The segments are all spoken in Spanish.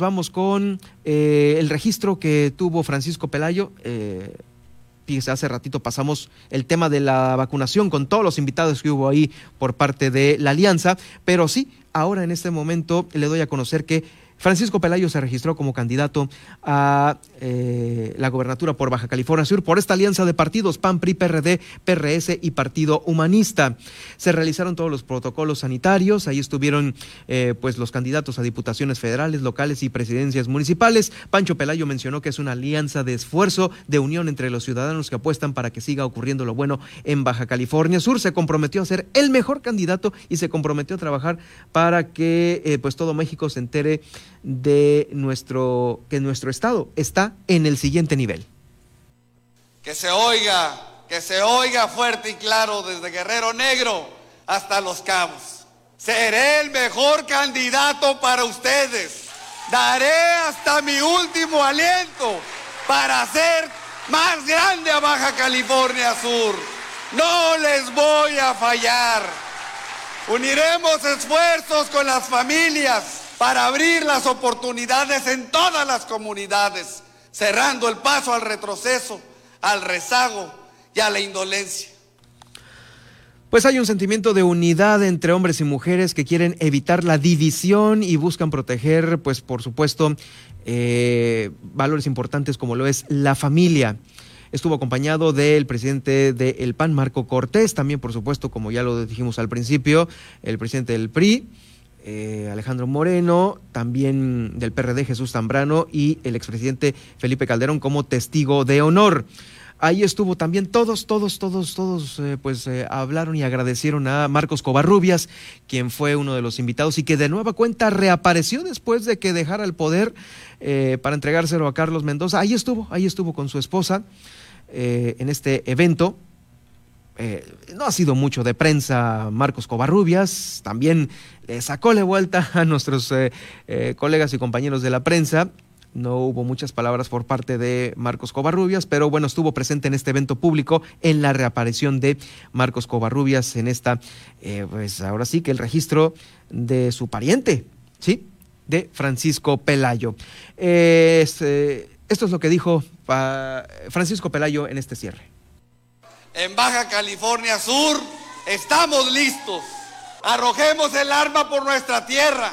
Vamos con eh, el registro que tuvo Francisco Pelayo. Eh, hace ratito pasamos el tema de la vacunación con todos los invitados que hubo ahí por parte de la alianza, pero sí, ahora en este momento le doy a conocer que Francisco Pelayo se registró como candidato a eh, la gobernatura por Baja California Sur por esta alianza de partidos PAN, PRI, PRD, PRS y Partido Humanista. Se realizaron todos los protocolos sanitarios, ahí estuvieron eh, pues los candidatos a diputaciones federales, locales y presidencias municipales. Pancho Pelayo mencionó que es una alianza de esfuerzo, de unión entre los ciudadanos que apuestan para que siga ocurriendo lo bueno en Baja California Sur. Se comprometió a ser el mejor candidato y se comprometió a trabajar para que eh, pues todo México se entere de nuestro, que nuestro Estado está en el siguiente nivel. Que se oiga, que se oiga fuerte y claro desde Guerrero Negro hasta Los Cabos. Seré el mejor candidato para ustedes. Daré hasta mi último aliento para hacer más grande a Baja California Sur. No les voy a fallar. Uniremos esfuerzos con las familias para abrir las oportunidades en todas las comunidades, cerrando el paso al retroceso, al rezago y a la indolencia. Pues hay un sentimiento de unidad entre hombres y mujeres que quieren evitar la división y buscan proteger, pues por supuesto, eh, valores importantes como lo es la familia. Estuvo acompañado del presidente del PAN, Marco Cortés, también por supuesto, como ya lo dijimos al principio, el presidente del PRI, eh, Alejandro Moreno, también del PRD Jesús Zambrano y el expresidente Felipe Calderón como testigo de honor. Ahí estuvo también todos, todos, todos, todos, eh, pues eh, hablaron y agradecieron a Marcos Covarrubias, quien fue uno de los invitados y que de nueva cuenta reapareció después de que dejara el poder para entregárselo a Carlos Mendoza. Ahí estuvo, ahí estuvo con su esposa en este evento eh, no ha sido mucho de prensa Marcos Covarrubias, también le sacó la vuelta a nuestros eh, eh, colegas y compañeros de la prensa. No hubo muchas palabras por parte de Marcos Covarrubias, pero bueno, estuvo presente en este evento público en la reaparición de Marcos Covarrubias en esta, pues ahora sí que el registro de su pariente, ¿sí? De Francisco Pelayo. esto es lo que dijo Francisco Pelayo en este cierre en Baja California Sur, estamos listos. Arrojemos el arma por nuestra tierra,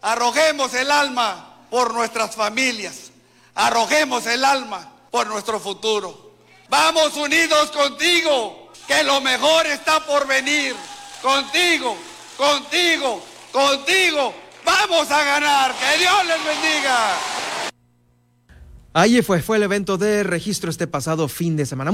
arrojemos el alma por nuestras familias, arrojemos el alma por nuestro futuro. Vamos unidos contigo, que lo mejor está por venir. Contigo, contigo, contigo. Vamos a ganar. Que Dios les bendiga. Ahí fue, fue el evento de registro este pasado fin de semana.